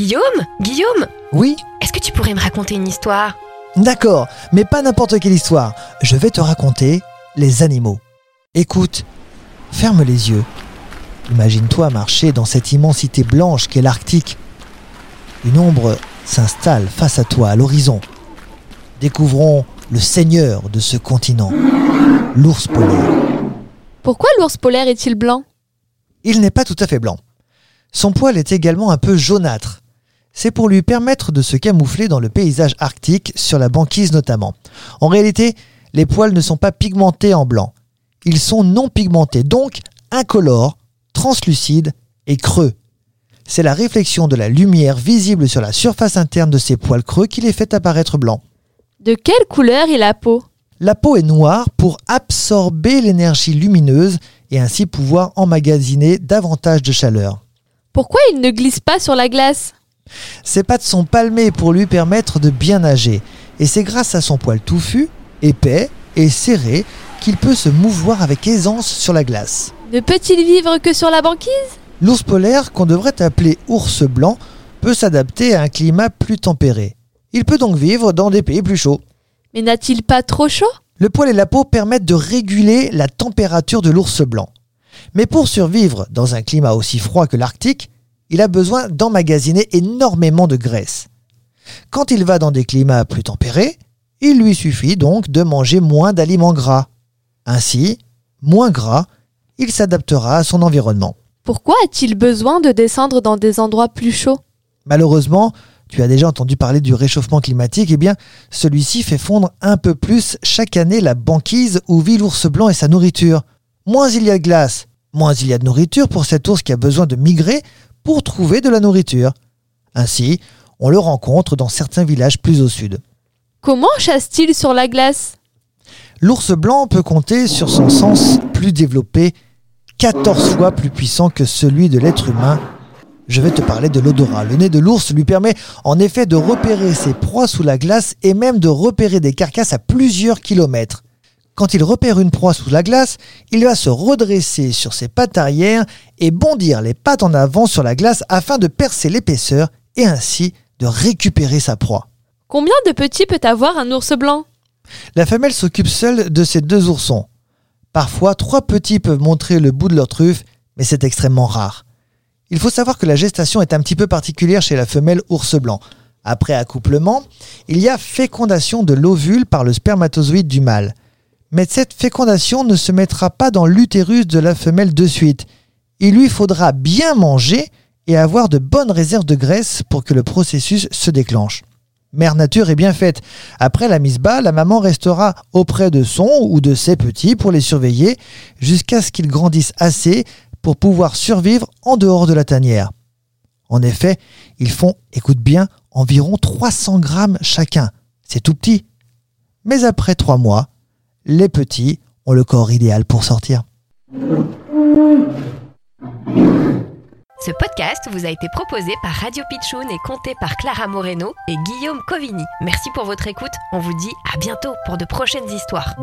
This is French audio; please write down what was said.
Guillaume Guillaume Oui Est-ce que tu pourrais me raconter une histoire? D'accord, mais pas n'importe quelle histoire. Je vais te raconter les animaux. Écoute, ferme les yeux. Imagine-toi marcher dans cette immensité blanche qu'est l'Arctique. Une ombre s'installe face à toi à l'horizon. Découvrons le seigneur de ce continent, l'ours polaire. Pourquoi l'ours polaire est-il blanc? Il n'est pas tout à fait blanc. Son poil est également un peu jaunâtre. C'est pour lui permettre de se camoufler dans le paysage arctique, sur la banquise notamment. En réalité, les poils ne sont pas pigmentés en blanc. Ils sont non pigmentés, donc incolores, translucides et creux. C'est la réflexion de la lumière visible sur la surface interne de ces poils creux qui les fait apparaître blancs. De quelle couleur est la peau? La peau est noire pour absorber l'énergie lumineuse et ainsi pouvoir emmagasiner davantage de chaleur. Pourquoi il ne glisse pas sur la glace? Ses pattes sont palmées pour lui permettre de bien nager, et c'est grâce à son poil touffu, épais et serré qu'il peut se mouvoir avec aisance sur la glace. Ne peut-il vivre que sur la banquise? L'ours polaire, qu'on devrait appeler ours blanc, peut s'adapter à un climat plus tempéré. Il peut donc vivre dans des pays plus chauds. Mais n'a-t-il pas trop chaud? Le poil et la peau permettent de réguler la température de l'ours blanc. Mais pour survivre dans un climat aussi froid que l'Arctique, il a besoin d'emmagasiner énormément de graisse. Quand il va dans des climats plus tempérés, il lui suffit donc de manger moins d'aliments gras. Ainsi, moins gras, il s'adaptera à son environnement. Pourquoi a-t-il besoin de descendre dans des endroits plus chauds? Malheureusement, tu as déjà entendu parler du réchauffement climatique, eh bien, celui-ci fait fondre un peu plus chaque année la banquise où vit l'ours blanc et sa nourriture. Moins il y a de glace, moins il y a de nourriture pour cet ours qui a besoin de migrer pour trouver de la nourriture. Ainsi, on le rencontre dans certains villages plus au sud. Comment chasse-t-il sur la glace? L'ours blanc peut compter sur son sens plus développé, 14 fois plus puissant que celui de l'être humain. Je vais te parler de l'odorat. Le nez de l'ours lui permet en effet de repérer ses proies sous la glace et même de repérer des carcasses à plusieurs kilomètres. Quand il repère une proie sous la glace, il va se redresser sur ses pattes arrière et bondir les pattes en avant sur la glace afin de percer l'épaisseur et ainsi de récupérer sa proie. Combien de petits peut avoir un ours blanc? La femelle s'occupe seule de ses deux oursons. Parfois, trois petits peuvent montrer le bout de leur truffe, mais c'est extrêmement rare. Il faut savoir que la gestation est un petit peu particulière chez la femelle ours blanc. Après accouplement, il y a fécondation de l'ovule par le spermatozoïde du mâle. Mais cette fécondation ne se mettra pas dans l'utérus de la femelle de suite. Il lui faudra bien manger et avoir de bonnes réserves de graisse pour que le processus se déclenche. Mère Nature est bien faite. Après la mise bas, la maman restera auprès de son ou de ses petits pour les surveiller jusqu'à ce qu'ils grandissent assez pour pouvoir survivre en dehors de la tanière. En effet, ils font, écoute bien, environ 300 grammes chacun. C'est tout petit. Mais après trois mois, les petits ont le corps idéal pour sortir. Ce podcast vous a été proposé par Radio Pitchoun et compté par Clara Moreno et Guillaume Covini. Merci pour votre écoute. On vous dit à bientôt pour de prochaines histoires.